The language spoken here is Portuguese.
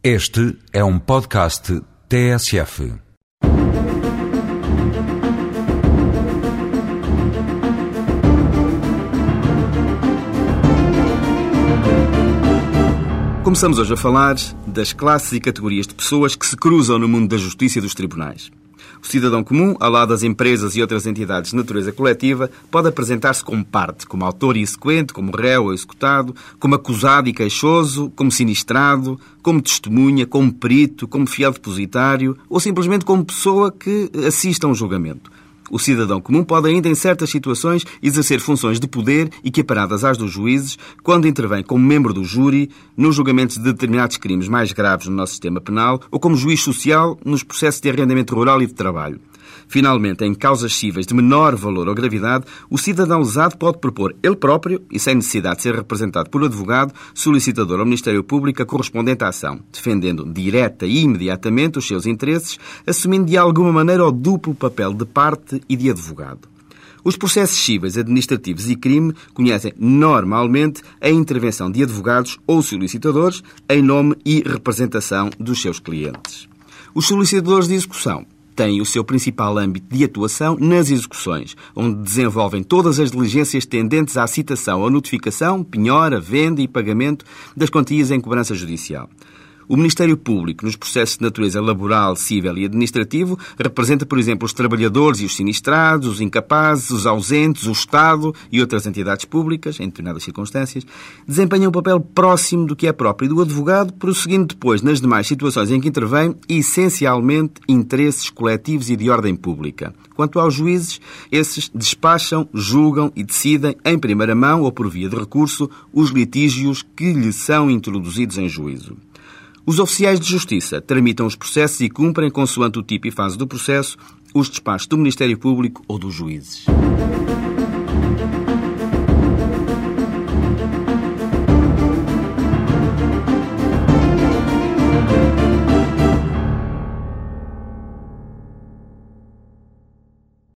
Este é um podcast TSF. Começamos hoje a falar das classes e categorias de pessoas que se cruzam no mundo da justiça e dos tribunais. O cidadão comum, ao lado das empresas e outras entidades de natureza coletiva, pode apresentar-se como parte, como autor e exequente, como réu ou executado, como acusado e queixoso, como sinistrado, como testemunha, como perito, como fiel depositário ou simplesmente como pessoa que assista a um julgamento. O cidadão comum pode ainda, em certas situações, exercer funções de poder equiparadas às dos juízes quando intervém como membro do júri nos julgamentos de determinados crimes mais graves no nosso sistema penal ou como juiz social nos processos de arrendamento rural e de trabalho. Finalmente, em causas cíveis de menor valor ou gravidade, o cidadão lesado pode propor ele próprio, e sem necessidade de ser representado por advogado, solicitador ao Ministério Público a correspondente ação, defendendo direta e imediatamente os seus interesses, assumindo de alguma maneira o duplo papel de parte e de advogado. Os processos cíveis, administrativos e crime conhecem normalmente a intervenção de advogados ou solicitadores em nome e representação dos seus clientes. Os solicitadores de execução têm o seu principal âmbito de atuação nas execuções, onde desenvolvem todas as diligências tendentes à citação ou notificação, penhora, venda e pagamento das quantias em cobrança judicial. O Ministério Público, nos processos de natureza laboral, civil e administrativo, representa, por exemplo, os trabalhadores e os sinistrados, os incapazes, os ausentes, o Estado e outras entidades públicas, em determinadas circunstâncias, desempenham um papel próximo do que é próprio do advogado, prosseguindo depois, nas demais situações em que intervém, essencialmente interesses coletivos e de ordem pública. Quanto aos juízes, esses despacham, julgam e decidem, em primeira mão ou por via de recurso, os litígios que lhe são introduzidos em juízo. Os oficiais de justiça tramitam os processos e cumprem, consoante o tipo e fase do processo, os despachos do Ministério Público ou dos juízes.